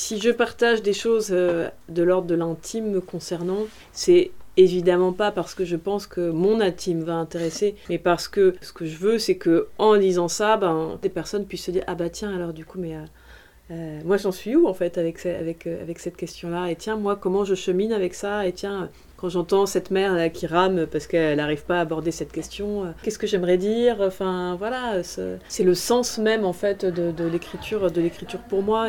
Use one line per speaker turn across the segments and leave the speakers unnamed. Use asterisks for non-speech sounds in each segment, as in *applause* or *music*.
Si je partage des choses euh, de l'ordre de l'intime me concernant, c'est évidemment pas parce que je pense que mon intime va intéresser, mais parce que ce que je veux, c'est que en disant ça, ben, des personnes puissent se dire ah bah tiens alors du coup mais euh, euh, moi j'en suis où en fait avec, cette question-là? Et tiens moi comment je chemine avec ça? Et tiens quand j'entends cette mère qui rame parce qu'elle n'arrive pas à aborder cette question, qu'est-ce que j'aimerais dire? Enfin voilà, c'est le sens même en fait de l'écriture, de l'écriture pour moi.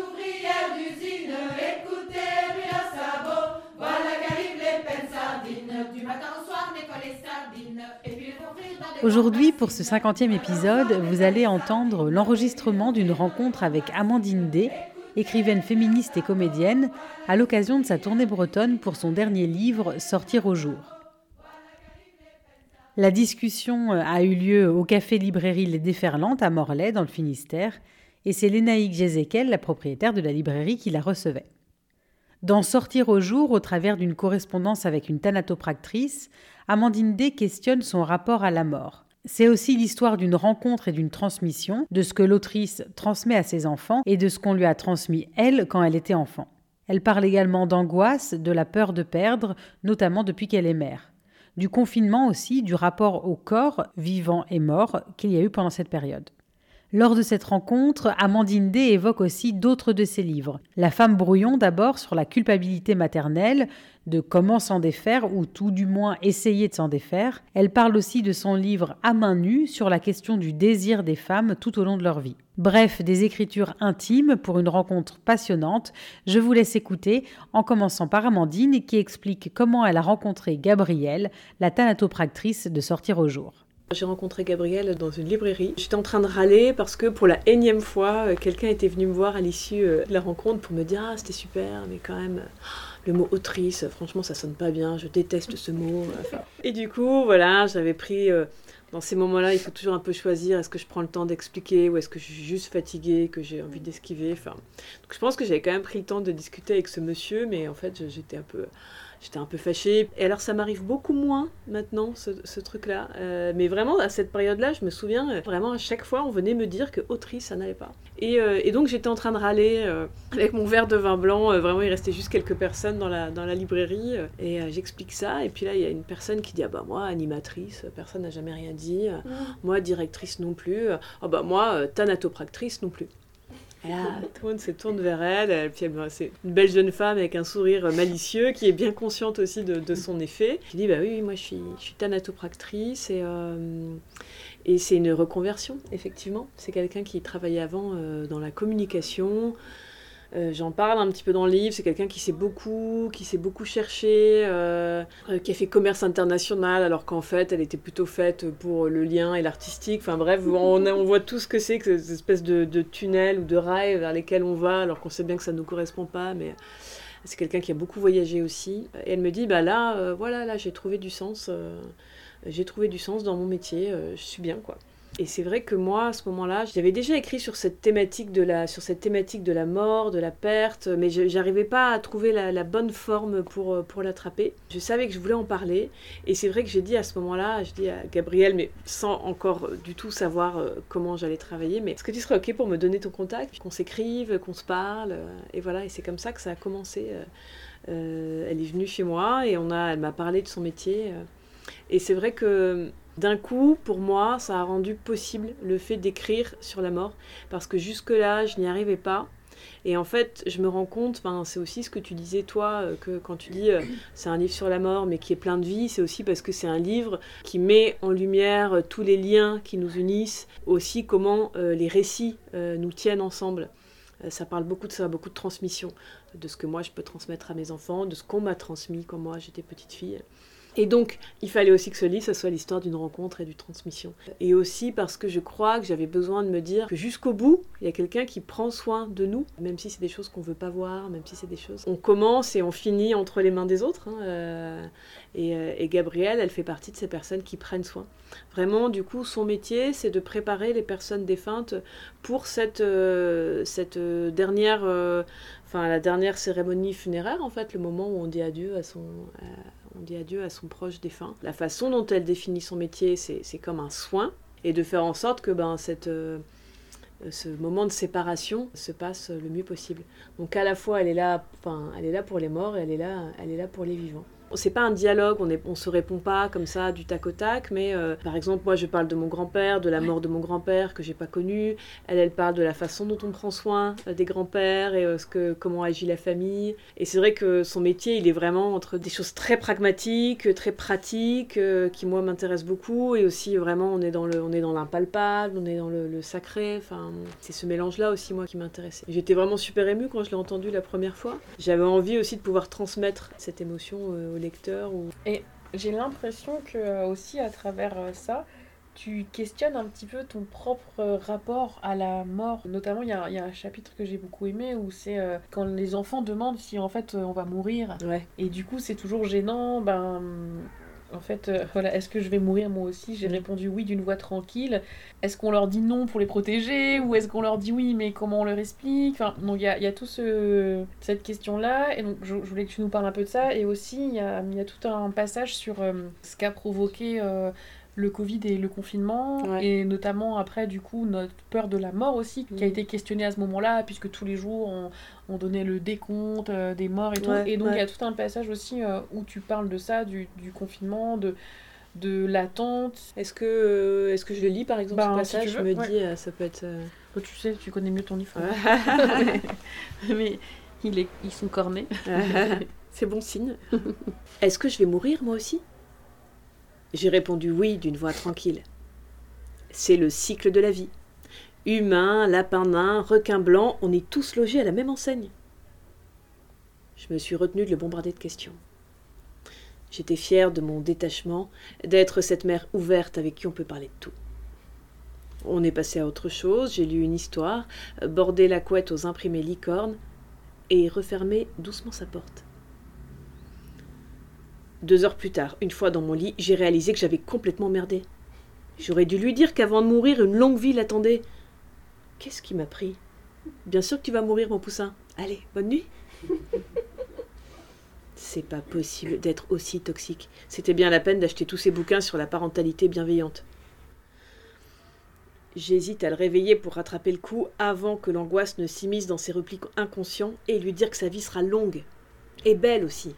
Aujourd'hui, pour ce 50e épisode, vous allez entendre l'enregistrement d'une rencontre avec Amandine D, écrivaine féministe et comédienne, à l'occasion de sa tournée bretonne pour son dernier livre Sortir au jour. La discussion euh, a eu lieu au café librairie Les Déferlantes à Morlaix, dans le Finistère, et c'est Lénaïque Jézéquel, la propriétaire de la librairie, qui la recevait. Dans Sortir au jour, au travers d'une correspondance avec une thanatopractrice, Amandine D questionne son rapport à la mort. C'est aussi l'histoire d'une rencontre et d'une transmission, de ce que l'autrice transmet à ses enfants et de ce qu'on lui a transmis elle quand elle était enfant. Elle parle également d'angoisse, de la peur de perdre, notamment depuis qu'elle est mère. Du confinement aussi, du rapport au corps, vivant et mort, qu'il y a eu pendant cette période. Lors de cette rencontre, Amandine D évoque aussi d'autres de ses livres. La femme brouillon d'abord sur la culpabilité maternelle, de comment s'en défaire ou tout du moins essayer de s'en défaire. Elle parle aussi de son livre À main nue sur la question du désir des femmes tout au long de leur vie. Bref, des écritures intimes pour une rencontre passionnante. Je vous laisse écouter en commençant par Amandine qui explique comment elle a rencontré Gabrielle, la thanatopractrice de Sortir au jour.
J'ai rencontré Gabrielle dans une librairie. J'étais en train de râler parce que pour la énième fois, euh, quelqu'un était venu me voir à l'issue euh, de la rencontre pour me dire Ah, c'était super, mais quand même, *gasps* le mot autrice, franchement, ça sonne pas bien, je déteste ce mot. Et du coup, voilà, j'avais pris. Euh, dans ces moments-là, il faut toujours un peu choisir est-ce que je prends le temps d'expliquer ou est-ce que je suis juste fatiguée, que j'ai envie d'esquiver. Je pense que j'avais quand même pris le temps de discuter avec ce monsieur, mais en fait, j'étais un peu j'étais un peu fâchée. Et alors ça m'arrive beaucoup moins maintenant, ce, truc-là. Euh, mais vraiment, à cette période-là, je me souviens, euh, vraiment à chaque fois, on venait me dire que autrice, ça n'allait pas. Et, euh, et, donc j'étais en train de râler avec mon verre de vin blanc. vraiment, il restait juste quelques personnes dans la, dans la librairie. et j'explique ça. Et puis là, il y a une personne qui dit, ah bah moi, animatrice, personne n'a jamais rien dit. Mmh. Moi, directrice non plus. Ah bah moi, thanatopractrice non plus. Là, tout le se tourne vers elle. puis c'est une belle jeune femme avec un sourire malicieux qui est bien consciente aussi de, son effet. Je dis bah oui, moi je suis, je suis thanatopractrice et, euh, et c'est une reconversion, effectivement. C'est quelqu'un qui travaillait avant euh, dans la communication. Euh, j'en parle un petit peu dans le livre. C'est quelqu'un qui s'est beaucoup, qui s'est beaucoup cherché, euh, euh, qui a fait commerce international, alors qu'en fait, elle était plutôt faite pour le lien et l'artistique. Enfin bref, on, *laughs* on, voit tout ce que c'est que ces espèces de, de tunnels ou de rails vers lesquels on va, alors qu'on sait bien que ça ne nous correspond pas, mais c'est quelqu'un qui a beaucoup voyagé aussi. Et elle me dit, bah là, voilà, là, j'ai trouvé du sens. j'ai trouvé du sens dans mon métier. je suis bien, quoi. Et c'est vrai que moi, à ce moment-là, j'avais déjà écrit sur cette thématique de la, sur cette thématique de la mort, de la perte, mais je n'arrivais pas à trouver la, bonne forme pour, euh, pour l'attraper. Je savais que je voulais en parler, et c'est vrai que j'ai dit à ce moment-là, je dis à Gabriel, mais sans encore du tout savoir euh, comment j'allais travailler, mais est-ce que tu serais ok pour me donner ton contact, qu'on s'écrive, qu'on se parle, euh, et voilà, et c'est comme ça que ça a commencé. elle est venue chez moi et on a, elle m'a parlé de son métier. et c'est vrai que d'un coup, pour moi, ça a rendu possible le fait d'écrire sur la mort, parce que jusque-là, je n'y arrivais pas. Et en fait, je me rends compte, c'est aussi ce que tu disais toi, euh, que quand tu dis euh, c'est un livre sur la mort, mais qui est plein de vie, c'est aussi parce que c'est un livre qui met en lumière euh, tous les liens qui nous unissent, aussi comment les récits nous tiennent ensemble. ça parle beaucoup de ça, beaucoup de transmission, de ce que moi je peux transmettre à mes enfants, de ce qu'on m'a transmis quand moi j'étais petite fille. Et donc, il fallait aussi que ce livre, ça soit l'histoire d'une rencontre et d'une transmission. Et aussi parce que je crois que j'avais besoin de me dire que jusqu'au bout, il y a quelqu'un qui prend soin de nous, même si c'est des choses qu'on veut pas voir, même si c'est des choses. On commence et on finit entre les mains des autres. Hein, euh, et, euh, et, Gabrielle, elle fait partie de ces personnes qui prennent soin. Vraiment, du coup, son métier, c'est de préparer les personnes défuntes pour cette, euh, cette dernière, enfin la dernière cérémonie funéraire, en fait, le moment où on dit adieu à son on dit adieu à son proche défunt. La façon dont elle définit son métier, c'est comme un soin, et de faire en sorte que ben, cette, euh, ce moment de séparation se passe le mieux possible. Donc à la fois, elle est là, elle est là pour les morts et elle est là, elle est là pour les vivants c'est pas un dialogue, on, est, on se répond pas comme ça du tac au tac, mais euh, par exemple, moi je parle de mon grand-père, de la mort de mon grand-père que j'ai pas connu. Elle, elle parle de la façon dont on prend soin euh, des grands-pères et euh, ce que, comment agit la famille. Et c'est vrai que son métier, il est vraiment entre des choses très pragmatiques, très pratiques, qui moi m'intéressent beaucoup, et aussi vraiment on est dans le, on est dans l'impalpable, on est dans le, sacré. Enfin, c'est ce mélange-là aussi moi qui m'intéressait. J'étais vraiment super émue quand je l'ai entendu la première fois. J'avais envie aussi de pouvoir transmettre cette émotion aux lecteur. Ou...
Et j'ai l'impression que euh, aussi à travers euh, ça, tu questionnes un petit peu ton propre rapport à la mort. Notamment, il y a, y a, un chapitre que j'ai beaucoup aimé où c'est euh, quand les enfants demandent si en fait on va mourir.
Ouais.
Et du coup, c'est toujours gênant. Ben, en fait, euh, voilà, est-ce que je vais mourir moi aussi? J'ai répondu oui d'une voix tranquille. Est-ce qu'on leur dit non pour les protéger? Ou est-ce qu'on leur dit oui, mais comment on leur explique? Enfin, donc il y a, tout ce, cette question-là. Et donc, je, voulais que tu nous parles un peu de ça. Et aussi, il y a, y a, tout un passage sur euh, ce qu'a provoqué euh, le Covid et le confinement, et notamment après, du coup, notre peur de la mort aussi, qui a mm. été questionnée à ce moment-là, puisque tous les jours, on, on donnait le décompte euh, des morts et tout. et donc, il y a tout un passage aussi euh, où tu parles de ça, du, du confinement, de de l'attente.
Est-ce que, euh, est-ce que je le lis par exemple ce ben, passage? Je me dis, ça peut être.
Oh, tu sais, tu connais mieux ton livre. *laughs* mais, il est, ils sont cornés. *laughs* *laughs*
C'est bon signe. est-ce que je vais mourir moi aussi? J'ai répondu oui d'une voix tranquille. C'est le cycle de la vie. Humain, lapin nain, requin blanc, on est tous logés à la même enseigne. Je me suis retenue de le bombarder de questions. J'étais fière de mon détachement, d'être cette mère ouverte avec qui on peut parler de tout. On est passé à autre chose, j'ai lu une histoire, bordé la couette aux imprimés licornes et refermé doucement sa porte. Deux heures plus tard, une fois dans mon lit, j'ai réalisé que j'avais complètement merdé. J'aurais dû lui dire qu'avant de mourir, une longue vie l'attendait. Qu'est-ce qui m'a pris? Bien sûr que tu vas mourir, mon poussin. Allez, bonne nuit. *laughs* C'est pas possible d'être aussi toxique. C'était bien la peine d'acheter tous ces bouquins sur la parentalité bienveillante. J'hésite à le réveiller pour rattraper le coup avant que l'angoisse ne s'immisce dans ses replis inconscients et lui dire que sa vie sera longue. Et belle aussi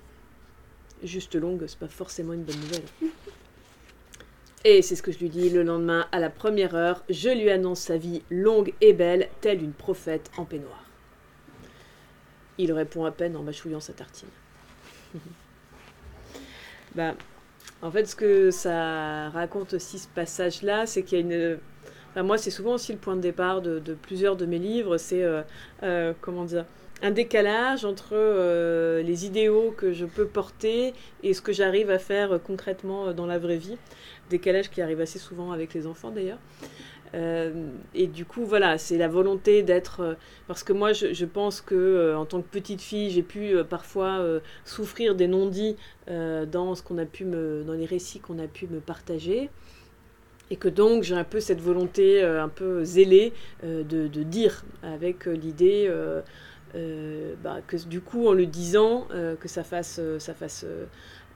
juste longue, c'est pas forcément une bonne nouvelle. Et c'est ce que je lui dis le lendemain à la première heure. Je lui annonce sa vie longue et belle, telle une prophète en peignoir. Il répond à peine en mâchouillant sa tartine. *laughs* bah, en fait, ce que ça raconte aussi ce passage-là, c'est qu'il y a une. moi, c'est souvent aussi le point de départ de, plusieurs de mes livres. C'est euh, euh, comment dire un décalage entre euh, les idéaux que je peux porter et ce que j'arrive à faire euh, concrètement euh, dans la vraie vie. Décalage qui arrive assez souvent avec les enfants d'ailleurs. et du coup, voilà, c'est la volonté d'être. parce que moi, je, pense que en tant que petite fille, j'ai pu parfois souffrir des non-dits dans ce qu'on a pu me, dans les récits qu'on a pu me partager et que donc j'ai un peu cette volonté un peu zélée de, dire avec l'idée bah, que du coup, en le disant, euh, que ça fasse, euh, ça fasse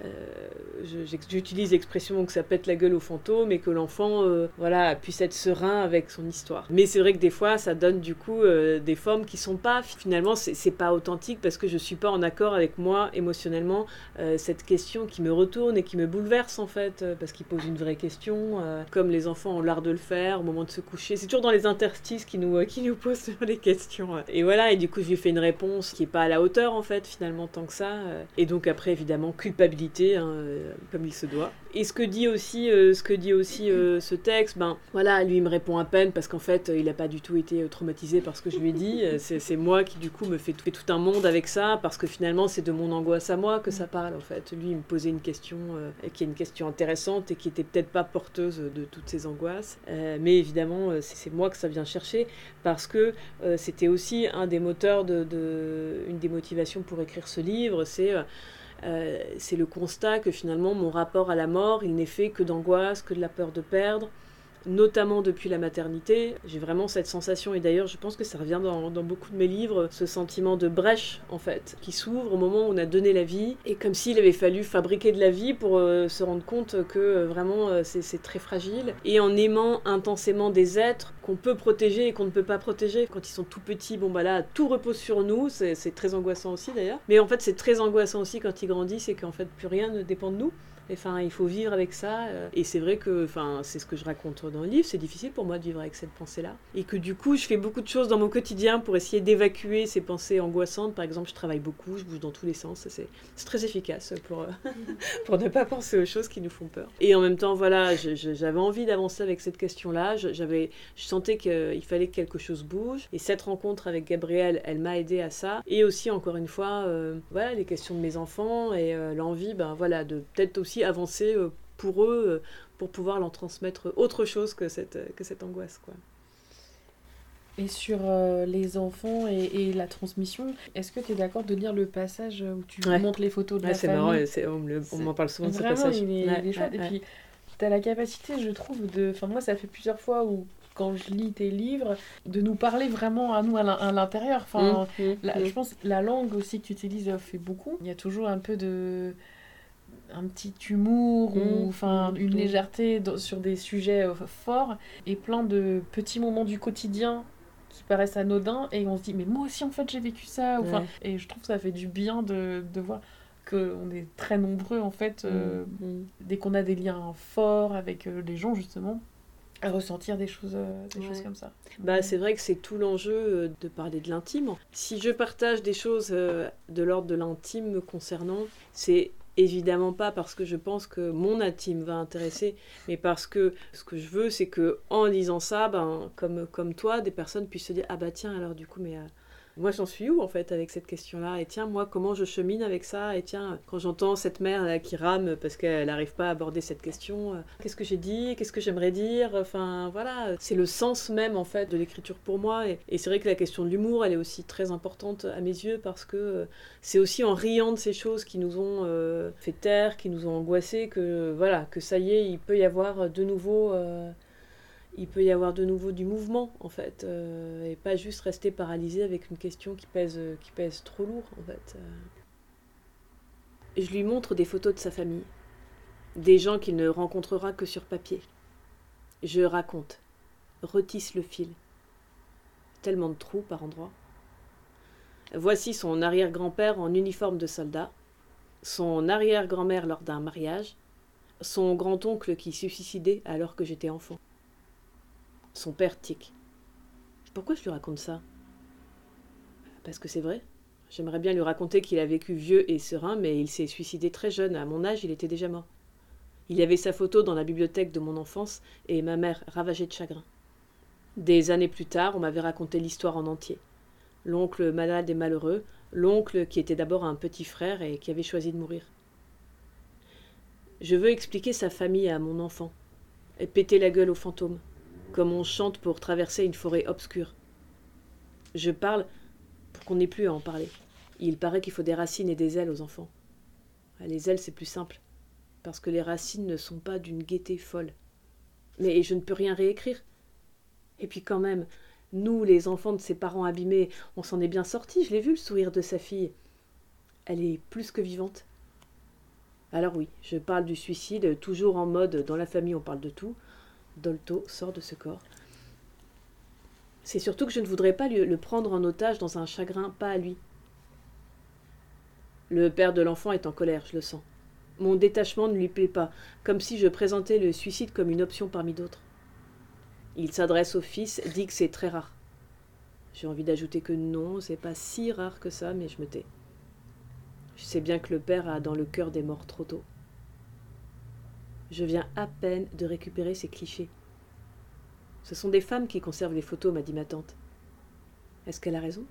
euh, j'utilise l'expression que ça pète la gueule au fantôme et que l'enfant euh, voilà, puisse être serein avec son histoire. Mais c'est vrai que des fois, ça donne du coup euh, des formes qui sont pas, finalement, c'est pas authentique parce que je suis pas en accord avec moi émotionnellement. cette question qui me retourne et qui me bouleverse en fait, parce qu'il pose une vraie question, comme les enfants ont l'art de le faire au moment de se coucher. C'est toujours dans les interstices qui nous, qui nous posent *laughs* les questions. Et voilà, et du coup, je lui fais une réponse qui est pas à la hauteur en fait, finalement, tant que ça. Et donc après, évidemment, culpabilité hein, euh, comme il se doit. Et ce que dit aussi, euh, ce, que dit aussi euh, ce texte, ben voilà, lui il me répond à peine parce qu'en fait il n'a pas du tout été traumatisé par ce que je lui ai dit. C'est moi qui du coup me fais tout, tout, un monde avec ça parce que finalement c'est de mon angoisse à moi que ça parle en fait. Lui il me posait une question qui est une question intéressante et qui était peut-être pas porteuse de toutes ses angoisses. mais évidemment c'est moi que ça vient chercher parce que c'était aussi un des moteurs de, de, une des motivations pour écrire ce livre, c'est c'est le constat que finalement mon rapport à la mort, il n'est fait que d'angoisse, que de la peur de perdre, notamment depuis la maternité. J'ai vraiment cette sensation, et d'ailleurs je pense que ça revient dans, beaucoup de mes livres, ce sentiment de brèche en fait, qui s'ouvre au moment où on a donné la vie, et comme s'il avait fallu fabriquer de la vie pour euh, se rendre compte que euh, vraiment euh, c'est très fragile, et en aimant intensément des êtres qu'on peut protéger et qu'on ne peut pas protéger. Quand ils sont tout petits, bon bah là, tout repose sur nous, c'est très angoissant aussi d'ailleurs, mais en fait c'est très angoissant aussi quand ils grandissent et qu'en fait plus rien ne dépend de nous. Enfin, il faut vivre avec ça. Euh, et c'est vrai que, enfin, c'est ce que je raconte dans le livre. C'est difficile pour moi de vivre avec cette pensée-là. Et que du coup, je fais beaucoup de choses dans mon quotidien pour essayer d'évacuer ces pensées angoissantes. Par exemple, je travaille beaucoup, je bouge dans tous les sens. C'est très efficace pour, euh, *laughs* pour ne pas penser aux choses qui nous font peur. Et en même temps, voilà, j'avais envie d'avancer avec cette question-là. Je sentais qu'il fallait que quelque chose bouge. Et cette rencontre avec Gabriel, elle m'a aidé à ça. Et aussi, encore une fois, euh, voilà, les questions de mes enfants et l'envie, ben voilà, de peut-être aussi avancer euh, pour eux, euh, pour pouvoir leur transmettre autre chose que cette, que cette angoisse. Quoi.
Et sur euh, les enfants et, la transmission, est-ce que tu es d'accord de lire le passage où tu montres les photos de la famille
C'est marrant, on m'en parle souvent de ce passage.
Il est, il est chouette. Et puis, tu as la capacité, je trouve, de... Enfin, moi, ça fait plusieurs fois où quand je lis tes livres, de nous parler vraiment à nous à l'intérieur. Enfin, mmh, mmh, je mmh. pense la langue aussi que tu utilises fait beaucoup. Il y a toujours un peu de un petit humour ou mmh. enfin mmh. une mmh. légèreté sur des sujets euh, forts et plein de petits moments du quotidien qui paraissent anodins et on se dit mais moi aussi en fait j'ai vécu ça enfin et je trouve que ça fait du bien de, de voir qu'on est très nombreux en fait euh, dès qu'on a des liens forts avec euh, les gens justement à ressentir des choses, des choses comme ça.
Bah, c'est vrai que c'est tout l'enjeu de parler de l'intime. Si je partage des choses de l'ordre de l'intime me concernant, c'est Évidemment pas parce que je pense que mon intime va intéresser, mais parce que ce que je veux, c'est que en lisant ça, ben, comme, toi, des personnes puissent se dire Ah bah tiens, alors du coup, mais euh, moi j'en suis où en fait avec cette question-là? Et tiens, moi comment je chemine avec ça? Et tiens, quand j'entends cette mère là qui rame parce qu'elle n'arrive pas à aborder cette question, euh, qu'est-ce que j'ai dit? Qu'est-ce que j'aimerais dire? Enfin voilà, c'est le sens même en fait de l'écriture pour moi. Et, c'est vrai que la question de l'humour, elle est aussi très importante à mes yeux parce que euh, c'est aussi en riant de ces choses qui nous ont euh, fait taire, qui nous ont angoissés, que voilà, que ça y est, il peut y avoir de nouveau il peut y avoir de nouveau du mouvement en fait euh, et pas juste rester paralysé avec une question qui pèse qui pèse trop lourd en fait je lui montre des photos de sa famille. Des gens qu'il ne rencontrera que sur papier. Je raconte. Retisse le fil. Tellement de trous par endroits. Voici son arrière-grand-père en uniforme de soldat. Son arrière-grand-mère lors d'un mariage. Son grand-oncle qui se suicidait alors que j'étais enfant son père tic. Pourquoi je lui raconte ça? Parce que c'est vrai. J'aimerais bien lui raconter qu'il a vécu vieux et serein, mais il s'est suicidé très jeune. À mon âge, il était déjà mort. Il y avait sa photo dans la bibliothèque de mon enfance et ma mère ravagée de chagrin. Des années plus tard, on m'avait raconté l'histoire en entier. L'oncle malade et malheureux, l'oncle qui était d'abord un petit frère et qui avait choisi de mourir. Je veux expliquer sa famille à mon enfant, et péter la gueule aux fantômes comme on chante pour traverser une forêt obscure. Je parle pour qu'on n'ait plus à en parler. Il paraît qu'il faut des racines et des ailes aux enfants. Ah, les ailes, c'est plus simple, parce que les racines ne sont pas d'une gaieté folle. Mais je ne peux rien réécrire. Et puis quand même, nous, les enfants de ses parents abîmés, on s'en est bien sortis, je l'ai vu le sourire de sa fille. Elle est plus que vivante. Alors oui, je parle du suicide, toujours en mode dans la famille on parle de tout, Dolto sort de ce corps. C'est surtout que je ne voudrais pas le prendre en otage dans un chagrin pas à lui. Le père de l'enfant est en colère, je le sens. Mon détachement ne lui plaît pas, comme si je présentais le suicide comme une option parmi d'autres. Il s'adresse au fils, dit que c'est très rare. J'ai envie d'ajouter que non, c'est pas si rare que ça, mais je me tais. Je sais bien que le père a dans le cœur des morts trop tôt. Je viens à peine de récupérer ces clichés. Ce sont des femmes qui conservent les photos, m'a dit ma tante. Est-ce qu'elle a raison?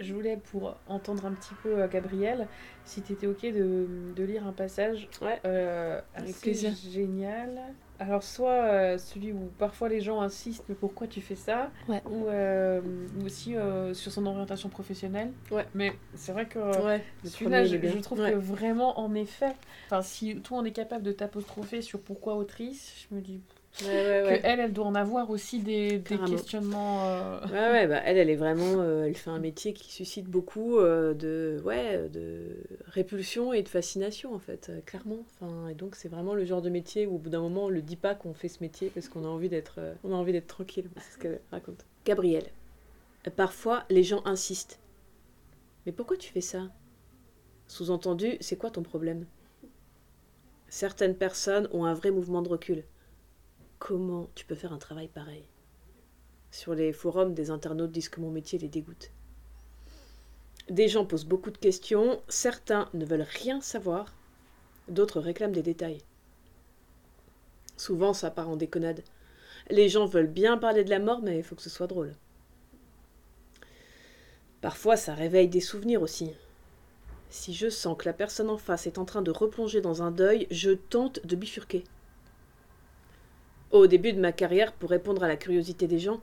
Je voulais, pour entendre un petit peu euh, Gabriel, si tu étais ok de, de lire un passage
Ouais.
euh,
Avec
assez
plaisir.
génial. Alors, soit euh, celui où parfois les gens insistent, mais pourquoi tu fais ça
Ouais.
Ou, euh, ou aussi euh, sur son orientation professionnelle.
Ouais.
Mais c'est vrai que
Ouais.
celui-là, je, trouve que vraiment, en effet, si toi on est capable de t'apostropher sur pourquoi autrice, je me dis
Ouais, ouais, ouais.
que elle, elle doit en avoir aussi des, questionnements. euh,
Ouais, ouais, bah, elle, elle est vraiment, euh, elle fait un métier qui suscite beaucoup euh, de, ouais, de répulsion et de fascination en fait, clairement. Enfin, et donc c'est vraiment le genre de métier où au bout d'un moment on le dit pas qu'on fait ce métier parce qu'on a envie d'être, on a envie d'être tranquille. C'est ce qu'elle raconte. Gabrielle, parfois les gens insistent. Mais pourquoi tu fais ça? Sous-entendu, c'est quoi ton problème? Certaines personnes ont un vrai mouvement de recul. Comment tu peux faire un travail pareil sur les forums, des internautes disent que mon métier les dégoûte. Des gens posent beaucoup de questions, certains ne veulent rien savoir, d'autres réclament des détails. Souvent, ça part en déconnade. Les gens veulent bien parler de la mort, mais il faut que ce soit drôle. Parfois, ça réveille des souvenirs aussi. Si je sens que la personne en face est en train de replonger dans un deuil, je tente de bifurquer. Au début de ma carrière, pour répondre à la curiosité des gens,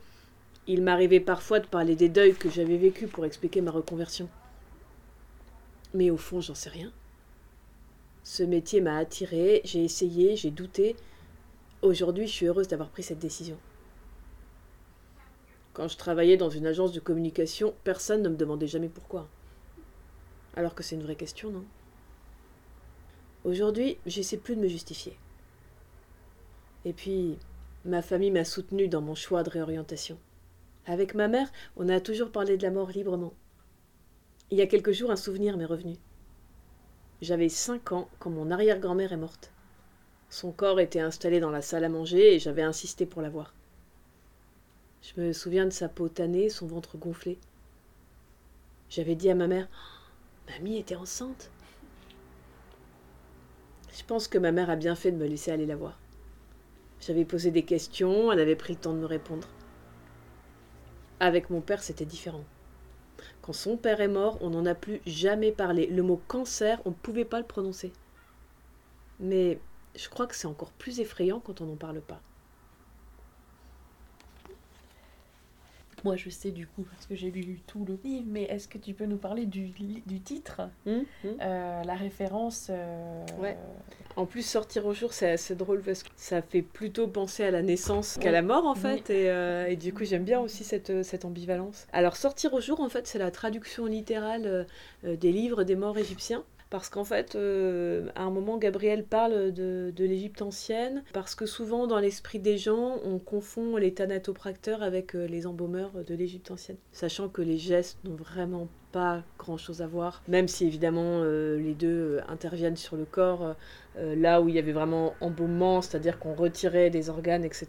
il m'arrivait parfois de parler des deuils que j'avais vécus pour expliquer ma reconversion. Mais au fond, j'en sais rien. Ce métier m'a attiré, j'ai essayé, j'ai douté. Aujourd'hui, je suis heureuse d'avoir pris cette décision. Quand je travaillais dans une agence de communication, personne ne me demandait jamais pourquoi. Alors que c'est une vraie question, non? Aujourd'hui, j'essaie plus de me justifier. Et puis, ma famille m'a soutenue dans mon choix de réorientation. Avec ma mère, on a toujours parlé de la mort librement. Il y a quelques jours, un souvenir m'est revenu. J'avais cinq ans quand mon arrière-grand-mère est morte. Son corps était installé dans la salle à manger et j'avais insisté pour la voir. Je me souviens de sa peau tannée, son ventre gonflé. J'avais dit à ma mère Mamie était enceinte. Je pense que ma mère a bien fait de me laisser aller la voir. J'avais posé des questions, elle avait pris le temps de me répondre. Avec mon père, c'était différent. Quand son père est mort, on n'en a plus jamais parlé. Le mot cancer, on ne pouvait pas le prononcer. Mais je crois que c'est encore plus effrayant quand on n'en parle pas.
Moi, je sais du coup, parce que j'ai lu tout le livre, mais est-ce que tu peux nous parler du, du titre
Hum, hum.
Euh, La référence. euh,
Ouais. En plus, sortir au jour, c'est assez drôle parce que ça fait plutôt penser à la naissance qu'à la mort, en fait. Et, euh, et du coup, j'aime bien aussi cette, cette ambivalence. Alors, sortir au jour, en fait, c'est la traduction littérale des livres des morts égyptiens. Parce qu'en fait, euh, à un moment, Gabriel parle de, l'Égypte ancienne, parce que souvent, dans l'esprit des gens, on confond les thanatopracteurs avec euh, les embaumeurs de l'Égypte ancienne. Sachant que les gestes n'ont vraiment pas grand-chose à voir, même si évidemment euh, les deux euh, interviennent sur le corps, euh, là où il y avait vraiment embaumement, c'est-à-dire qu'on retirait des organes, etc.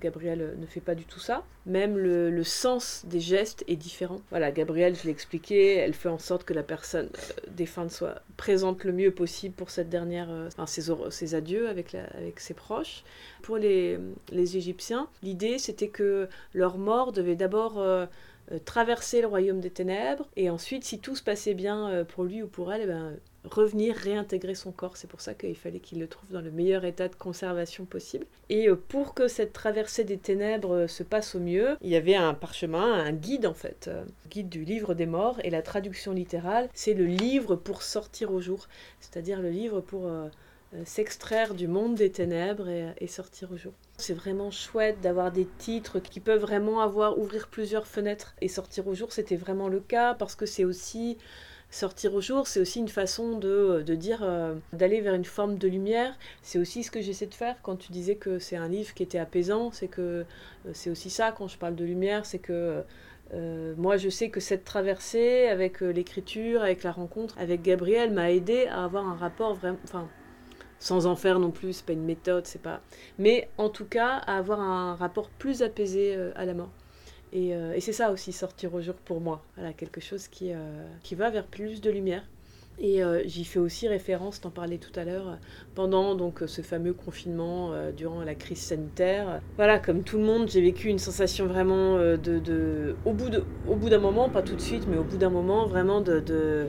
Gabriel ne fait pas du tout ça. Même le, sens des gestes est différent. Voilà, Gabrielle, je l'ai expliqué, elle fait en sorte que la personne défunte soit présente le mieux possible pour cette dernière, enfin, ses, adieux avec, ses proches. Pour les, les Égyptiens, l'idée c'était que leur mort devait d'abord traverser le royaume des ténèbres et ensuite, si tout se passait bien euh, pour lui ou pour elle, eh ben, revenir réintégrer son corps. C'est pour ça qu'il fallait qu'il le trouve dans le meilleur état de conservation possible. Et euh, pour que cette traversée des ténèbres euh, se passe au mieux, il y avait un parchemin, un guide en fait, euh, guide du livre des morts. Et la traduction littérale, c'est le livre pour sortir au jour, c'est-à-dire le livre pour euh, euh, s'extraire du monde des ténèbres et sortir au jour. C'est vraiment chouette d'avoir des titres qui peuvent vraiment avoir ouvrir plusieurs fenêtres et sortir au jour, c'était vraiment le cas parce que c'est aussi sortir au jour, c'est aussi une façon de, de dire euh, d'aller vers une forme de lumière. C'est aussi ce que j'essaie de faire quand tu disais que c'est un livre qui était apaisant, c'est que euh, c'est aussi ça quand je parle de lumière, c'est que euh, moi je sais que cette traversée avec l'écriture, avec la rencontre avec Gabriel m'a aidé à avoir un rapport vraiment sans en faire non plus, c'est pas une méthode, c'est pas mais en tout cas avoir un rapport plus apaisé euh, à la mort. Et, euh, et c'est ça aussi, sortir au jour pour moi. Voilà, quelque chose qui, euh, qui va vers plus de lumière. Et euh, j'y fais aussi référence, t'en parlais tout à l'heure, pendant donc ce fameux confinement euh, durant la crise sanitaire. Voilà, comme tout le monde, j'ai vécu une sensation vraiment de, de, au bout de, au bout d'un moment, pas tout de suite, mais au bout d'un moment, vraiment de,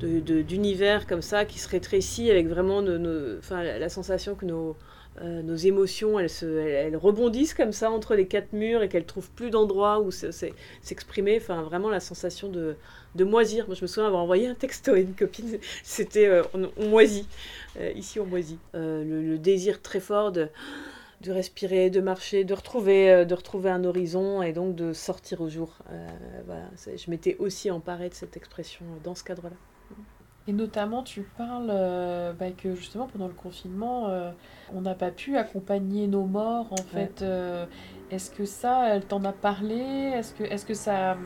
d'univers comme ça qui se rétrécit avec vraiment la sensation que nos euh, nos émotions, elles, se, elles, rebondissent comme ça entre les quatre murs et qu'elles trouvent plus d'endroit où s'exprimer. Enfin, vraiment la sensation de, moisir. Moi, je me souviens avoir envoyé un texto à une copine. *laughs* C'était euh, on, moisit. Euh, ici, on moisit. Le, désir très fort de, respirer, de marcher, de retrouver, de retrouver un horizon et donc de sortir au jour. je m'étais aussi emparée de cette expression dans ce cadre-là.
Et notamment, tu parles euh, bah, que justement pendant le confinement, euh, on n'a pas pu accompagner nos morts. En fait, euh, est-ce que ça, elle t'en a parlé? Est-ce que, est-ce que ça,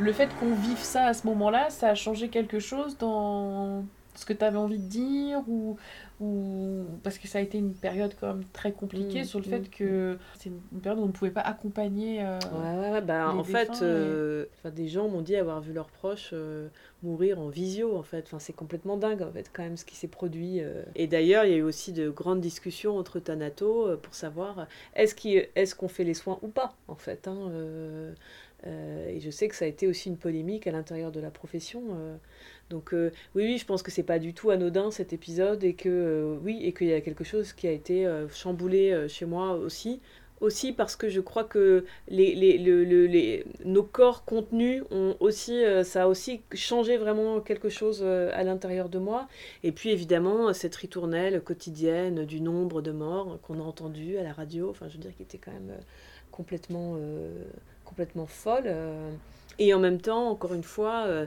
le fait qu'on vive ça à ce moment-là, ça a changé quelque chose dans ce que tu avais envie de dire ou, ou parce que ça a été une période quand même très compliquée mmh, sur le fait mmh, que mmh. c'est une période où on ne pouvait pas accompagner
euh, ouais, ouais, bah, en fait euh, des gens m'ont dit avoir vu leurs proches euh, mourir en visio en fait. Enfin c'est complètement dingue en fait quand même ce qui s'est produit et d'ailleurs il y a eu aussi de grandes discussions entre Thanato pour savoir est-ce qu'on est qu'on fait les soins ou pas en fait hein, et je sais que ça a été aussi une polémique à l'intérieur de la profession donc euh, oui, oui, je pense que c'est pas du tout anodin cet épisode et que euh, oui et qu'il y a quelque chose qui a été euh, chamboulé chez moi aussi. Aussi parce que je crois que les, les, les, nos corps contenus ont aussi, ça a aussi changé vraiment quelque chose à l'intérieur de moi. Et puis évidemment, cette ritournelle quotidienne du nombre de morts qu'on a entendu à la radio, enfin je veux dire, qui était quand même complètement, complètement folle. Et en même temps, encore une fois,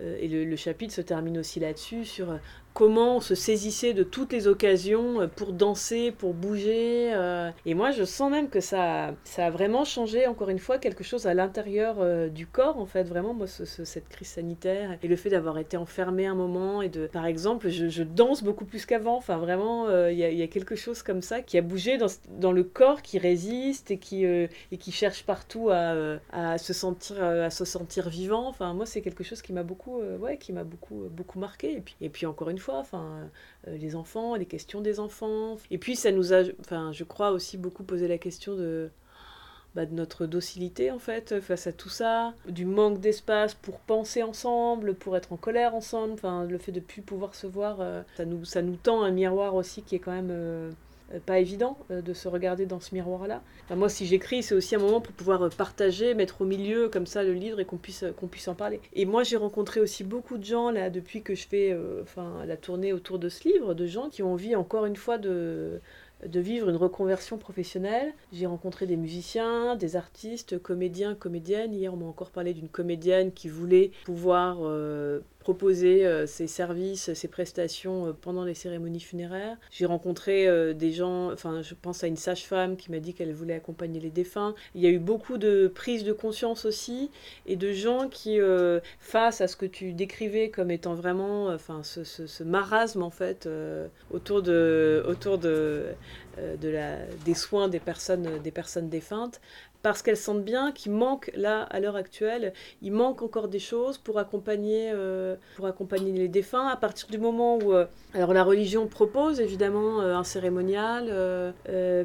et le, chapitre se termine aussi là-dessus, sur euh, comment on se saisissait de toutes les occasions euh, pour danser, pour bouger. Euh. Et moi, je sens même que ça, ça a vraiment changé, encore une fois, quelque chose à l'intérieur euh, du corps, en fait. Vraiment, moi, cette crise sanitaire et le fait d'avoir été enfermé un moment et de, par exemple, je, danse beaucoup plus qu'avant. Enfin, vraiment, il y, a, quelque chose comme ça qui a bougé dans, le corps, qui résiste et qui, et qui cherche partout à, à, se sentir, à se sentir vivant. Enfin, moi, c'est quelque chose qui m'a beaucoup, ouais, qui m'a beaucoup, beaucoup marqué. Et puis, et puis, encore une fois, enfin, euh, les enfants, les questions des enfants. Et puis ça nous a, enfin, je crois aussi beaucoup posé la question de, bah, de notre docilité en fait face à tout ça, du manque d'espace pour penser ensemble, pour être en colère ensemble, enfin le fait de plus pouvoir se voir, euh, ça nous ça nous tend un miroir aussi qui est quand même euh, euh, pas évident euh, de se regarder dans ce miroir-là. moi, si j'écris, c'est aussi un moment pour pouvoir euh, partager, mettre au milieu comme ça le livre et qu'on puisse, puisse en parler. Et moi, j'ai rencontré aussi beaucoup de gens là depuis que je fais enfin, la tournée autour de ce livre, de gens qui ont envie encore une fois de de vivre une reconversion professionnelle. J'ai rencontré des musiciens, des artistes, comédiens, comédiennes. Hier, on m'a encore parlé d'une comédienne qui voulait pouvoir proposer euh, ses services, ses prestations euh, pendant les cérémonies funéraires. J'ai rencontré euh, des gens, enfin je pense à une sage-femme qui m'a dit qu'elle voulait accompagner les défunts. Il y a eu beaucoup de prises de conscience aussi et de gens qui, face à ce que tu décrivais comme étant vraiment, enfin ce, ce, marasme en fait autour de, autour de, de la, des soins des personnes, des personnes défuntes, parce qu'elles sentent bien qu'il manque là à l'heure actuelle, il manque encore des choses pour accompagner, euh, pour accompagner les défunts à partir du moment où euh, alors la religion propose évidemment euh, un cérémonial,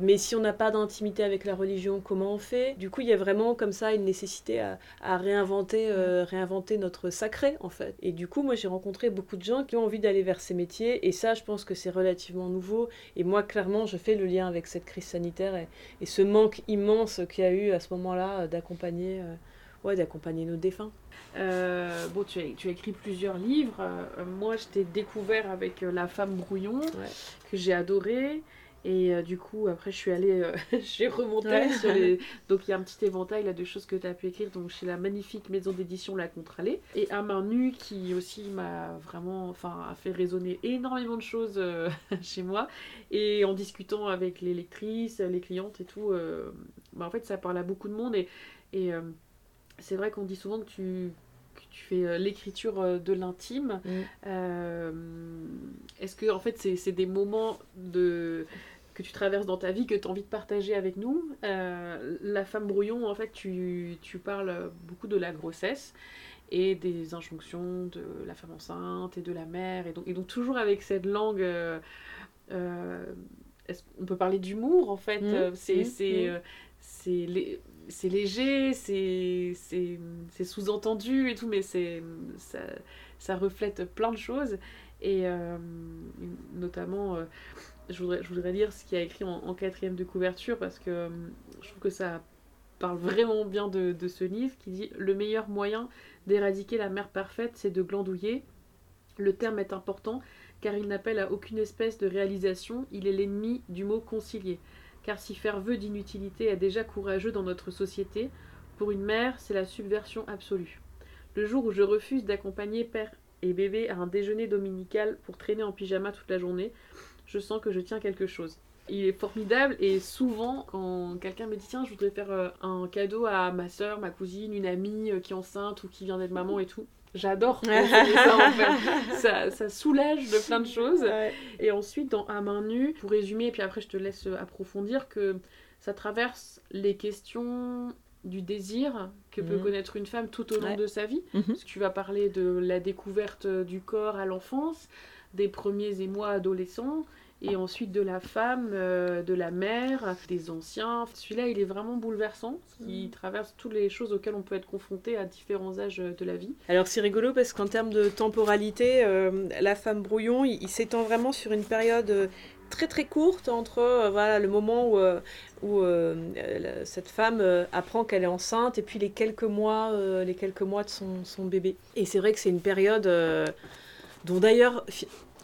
mais si on n'a pas d'intimité avec la religion, comment on fait? Du coup, il y a vraiment comme ça une nécessité à, réinventer, réinventer notre sacré en fait. Et du coup, moi j'ai rencontré beaucoup de gens qui ont envie d'aller vers ces métiers, et ça, je pense que c'est relativement nouveau. Et moi, clairement, je fais le lien avec cette crise sanitaire et ce manque immense qu'il y a eu à ce moment-là euh, d'accompagner euh, ouais, d'accompagner nos défunts.
Euh, bon, tu as, tu as écrit plusieurs livres. moi, je t'ai découvert avec La femme brouillon, que j'ai adoré. Et euh, du coup, après, je suis allée, euh, *laughs* j'ai remonté sur les... *laughs* Donc, il y a un petit éventail là, de choses que tu as pu écrire donc, chez la magnifique maison d'édition La Contre-Allée. Et À main nue, qui aussi m'a vraiment, enfin, a fait résonner énormément de choses euh, *laughs* chez moi. Et en discutant avec les lectrices, les clientes et tout, bah, en fait, ça parle à beaucoup de monde. Et, et c'est vrai qu'on dit souvent que tu tu fais l'écriture de l'intime. Mm. Est-ce que en fait c'est des moments de que tu traverses dans ta vie, que tu as envie de partager avec nous. Euh, la femme brouillon, en fait, tu, tu, parles beaucoup de la grossesse. et des injonctions de la femme enceinte et de la mère. Et donc, et donc toujours avec cette langue... Euh, euh, on peut parler d'humour en fait. Mmh. c'est mmh. c'est c'est léger, c'est sous-entendu et tout, mais ça, ça, reflète plein de choses. Et notamment, je, voudrais, lire ce qu'il a écrit en, quatrième de couverture parce que je trouve que ça parle vraiment bien de, de, ce livre qui dit Le meilleur moyen d'éradiquer la mère parfaite, c'est de glandouiller. Le terme est important car il n'appelle à aucune espèce de réalisation, il est l'ennemi du mot concilier. Car si faire vœu d'inutilité est déjà courageux dans notre société, pour une mère, c'est la subversion absolue. Le jour où je refuse d'accompagner père et bébé à un déjeuner dominical pour traîner en pyjama toute la journée, je sens que je tiens quelque chose il est formidable et souvent quand quelqu'un me dit tiens je voudrais faire euh, un cadeau à ma soeur, ma cousine, une amie euh, qui est enceinte ou qui vient d'être maman et tout, j'adore *laughs* ça, ça, soulage de plein de choses. Et ensuite dans À main nue, pour résumer et puis après je te laisse euh, approfondir que ça traverse les questions du désir que peut mhm. connaître une femme tout au long de sa vie. Mhm. Parce que tu vas parler de la découverte du corps à l'enfance, des premiers émois adolescents, et ensuite de la femme, euh, de la mère, des anciens. Celui-là, il est vraiment bouleversant, il mm. traverse toutes les choses auxquelles on peut être confronté à différents âges de la vie.
Alors c'est rigolo parce qu'en termes de temporalité, euh, la femme brouillon, il, s'étend vraiment sur une période euh, très très courte entre voilà le moment où, où cette femme apprend qu'elle est enceinte et puis les quelques mois les quelques mois de son, son bébé et c'est vrai que c'est une période dont d'ailleurs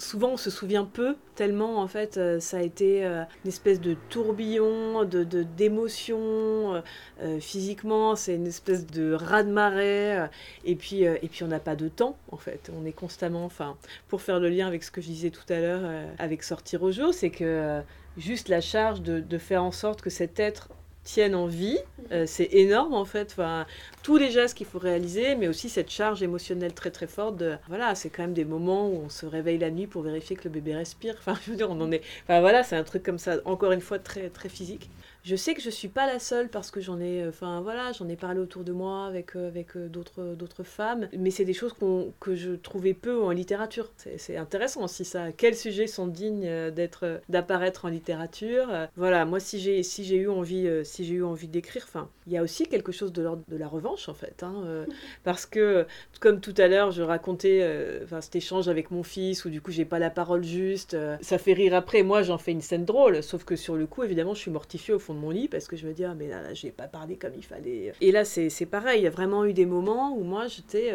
souvent on se souvient peu, tellement en fait euh, ça a été euh, une espèce de tourbillon de, d'émotions. Euh, physiquement, c'est une espèce de raz-de-marée. et, puis, et puis on n'a pas de temps en fait. On est constamment, enfin, pour faire le lien avec ce que je disais tout à l'heure avec sortir au jour, c'est que juste la charge de, de faire en sorte que cet être tiennent en vie. Euh, c'est énorme en fait. Enfin, tous les gestes qu'il faut réaliser, mais aussi cette charge émotionnelle très très forte. Voilà, c'est quand même des moments où on se réveille la nuit pour vérifier que le bébé respire. Enfin, *laughs* on en est. Enfin voilà, c'est un truc comme ça. Encore une fois, très très physique. Je sais que je suis pas la seule parce que j'en ai, enfin voilà, j'en ai parlé autour de moi avec euh, avec euh, d'autres d'autres femmes, mais c'est des choses qu'on que je trouvais peu en littérature. C'est intéressant aussi ça. Quels sujets sont dignes euh, d'être d'apparaître en littérature? Voilà, moi si j'ai si j'ai eu envie si j'ai eu envie d'écrire, il y a aussi quelque chose de l'ordre de la revanche en fait, hein, *laughs* parce que comme tout à l'heure je racontais enfin cet échange avec mon fils où du coup j'ai pas la parole juste, ça fait rire après. Moi j'en fais une scène drôle, sauf que sur le coup évidemment je suis mortifiée au fond de mon lit parce que je me dis, ah, mais là, là j'ai pas parlé comme il fallait. Et là, c'est pareil, il y a vraiment eu des moments où moi, j'étais.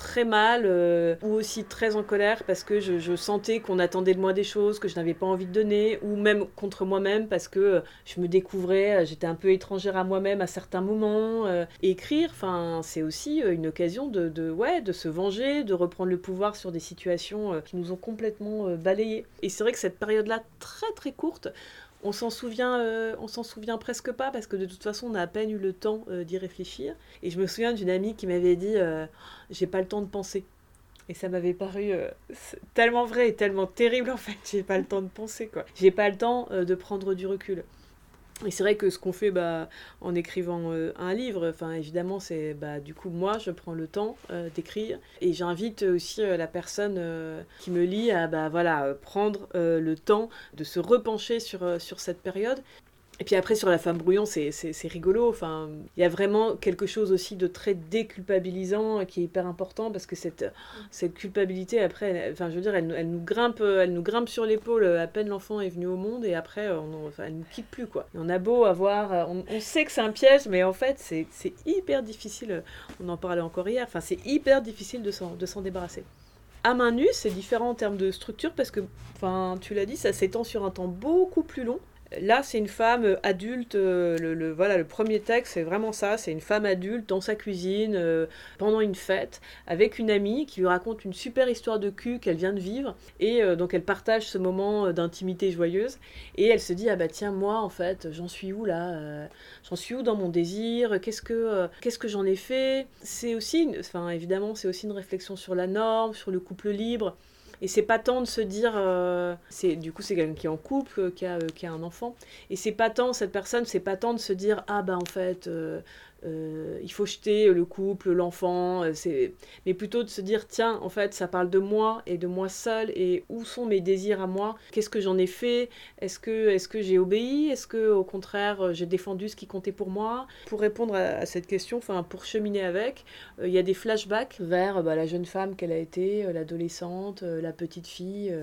Euh, très mal euh, ou aussi très en colère parce que je, sentais qu'on attendait de moi des choses que je n'avais pas envie de donner ou même contre moi-même parce que euh, je me découvrais, j'étais un peu étrangère à moi-même à certains moments. écrire, enfin, c'est aussi une occasion de, de, ouais, de se venger, de reprendre le pouvoir sur des situations qui nous ont complètement balayés. Et c'est vrai que cette période-là, très très courte, on s'en souvient, euh, on s'en souvient presque pas parce que de toute façon on a à peine eu le temps euh, d'y réfléchir. Et je me souviens d'une amie qui m'avait dit euh, j'ai pas le temps de penser. Et ça m'avait paru tellement vrai et tellement terrible en fait. J'ai pas le temps de penser quoi. J'ai pas le temps de prendre du recul. Et c'est vrai que ce qu'on fait bah, en écrivant euh, un livre, évidemment, c'est bah, du coup moi je prends le temps euh, d'écrire. Et j'invite aussi euh, la personne qui me lit à bah, voilà, prendre le temps de se repencher sur, sur cette période et puis après, sur la femme brouillon, c'est rigolo. Enfin, il y a vraiment quelque chose aussi de très déculpabilisant qui est hyper important parce que cette, cette culpabilité, après, enfin, je veux dire, elle, elle, nous grimpe, elle nous grimpe sur l'épaule à peine l'enfant est venu au monde et après, on, enfin, elle nous quitte plus, quoi. on a beau avoir, on, on sait que c'est un piège, mais en fait, c'est hyper difficile. On en parlait encore hier. Enfin, c'est hyper difficile de s'en débarrasser. À main nue, c'est différent en termes de structure parce que, enfin, tu l'as dit, ça s'étend sur un temps beaucoup plus long. Là, c'est une femme adulte. Euh, le, voilà, le premier texte, c'est vraiment ça. C'est une femme adulte dans sa cuisine euh, pendant une fête avec une amie qui lui raconte une super histoire de cul qu'elle vient de vivre. Et euh, donc, elle partage ce moment d'intimité joyeuse. Et elle se dit ah bah tiens moi en fait j'en suis où là J'en suis où dans mon désir Qu'est-ce que qu'est-ce que j'en ai fait? C'est aussi, enfin évidemment, c'est aussi une réflexion sur la norme, sur le couple libre. Et c'est pas tant de se dire, euh, c'est du coup c'est quelqu'un qui est en couple, euh, qui a, euh, qui a un enfant, et c'est pas tant cette personne, c'est pas tant de se dire ah bah en fait euh, il faut jeter le couple, l'enfant, euh, c'est mais plutôt de se dire tiens en fait ça parle de moi et de moi seul et où sont mes désirs à moi? Qu'est-ce que j'en ai fait? Est-ce que est-ce que j'ai obéi? Est-ce que au contraire euh, j'ai défendu ce qui comptait pour moi? Pour répondre à, cette question, enfin pour cheminer avec, il y a des flashbacks vers bah, la jeune femme qu'elle a été, l'adolescente, la petite fille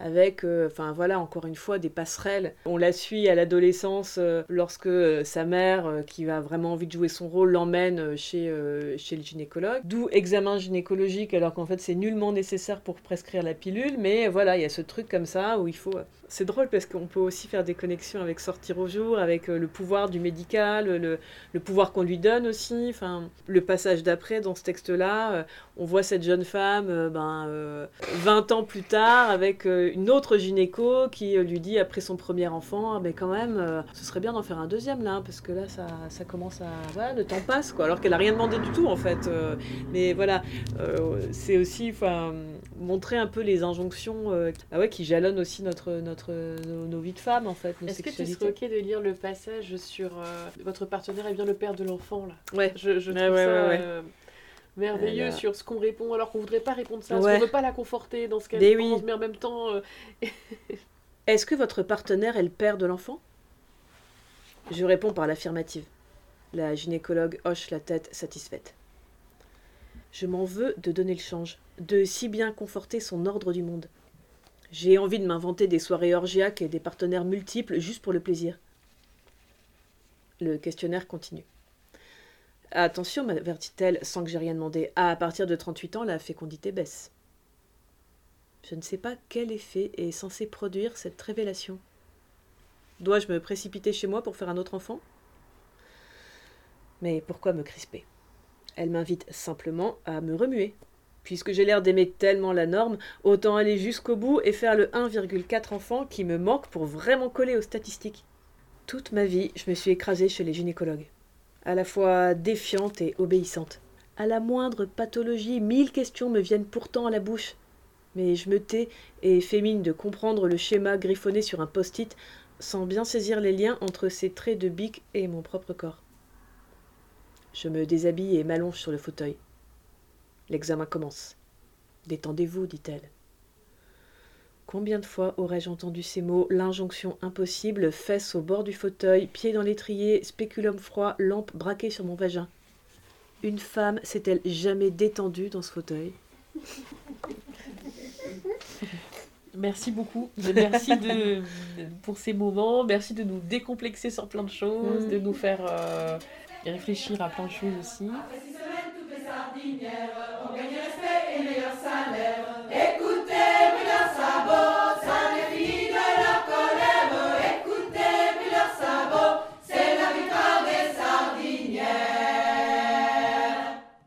avec, euh, enfin voilà, encore une fois, des passerelles. On la suit à l'adolescence euh, lorsque euh, sa mère, qui a vraiment envie de jouer son rôle, l'emmène chez, chez le gynécologue. D'où examen gynécologique, alors qu'en fait c'est nullement nécessaire pour prescrire la pilule, mais voilà, il y a ce truc comme ça où il faut... C'est drôle parce qu'on peut aussi faire des connexions avec sortir au jour, avec le pouvoir du médical, le, le pouvoir qu'on lui donne aussi. Enfin, le passage d'après dans ce texte-là, on voit cette jeune femme ben, 20 ans plus tard avec une autre gynéco qui euh, lui dit après son premier enfant, ah, mais quand même, euh, ce serait bien d'en faire un deuxième là, parce que là, ça, ça commence à... Voilà, le temps passe, quoi, alors qu'elle n'a rien demandé du tout, en fait. Euh. mais voilà, c'est aussi montrer un peu les injonctions ah ouais, qui jalonnent aussi notre, notre, nos, vies de femmes, en fait.
Est-ce que tu serais OK de lire le passage sur votre partenaire est bien le père de l'enfant, là?
Ouais.
Je, je trouve ça merveilleux sur ce qu'on répond alors qu'on voudrait pas répondre ça, ouais. qu'on veut pas la conforter dans ce qu'elle pense, mais en même temps. Euh, *laughs*
Est-ce que votre partenaire est le père de l'enfant? Je réponds par l'affirmative. La gynécologue hoche la tête satisfaite. Je m'en veux de donner le change, de si bien conforter son ordre du monde. J'ai envie de m'inventer des soirées orgiaques et des partenaires multiples juste pour le plaisir. Le questionnaire continue. Attention, m'avertit-elle sans que j'aie rien demandé. À partir de 38 ans, la fécondité baisse. Je ne sais pas quel effet est censé produire cette révélation. Dois-je me précipiter chez moi pour faire un autre enfant? Mais pourquoi me crisper? Elle m'invite simplement à me remuer. Puisque j'ai l'air d'aimer tellement la norme, autant aller jusqu'au bout et faire le 1,4 enfant qui me manque pour vraiment coller aux statistiques. Toute ma vie, je me suis écrasée chez les gynécologues à la fois défiante et obéissante. À la moindre pathologie, mille questions me viennent pourtant à la bouche. Mais je me tais et fais mine de comprendre le schéma griffonné sur un post-it sans bien saisir les liens entre ces traits de bic et mon propre corps. Je me déshabille et m'allonge sur le fauteuil. L'examen commence. Détendez-vous, dit-elle. Combien de fois aurais-je entendu ces mots L'injonction impossible, fesses au bord du fauteuil, pieds dans l'étrier, spéculum froid, lampe braquée sur mon vagin. Une femme s'est-elle jamais détendue dans ce fauteuil?
Merci beaucoup. Merci de, pour ces moments. Merci de nous décomplexer sur plein de choses, de nous faire euh, réfléchir à plein de choses aussi.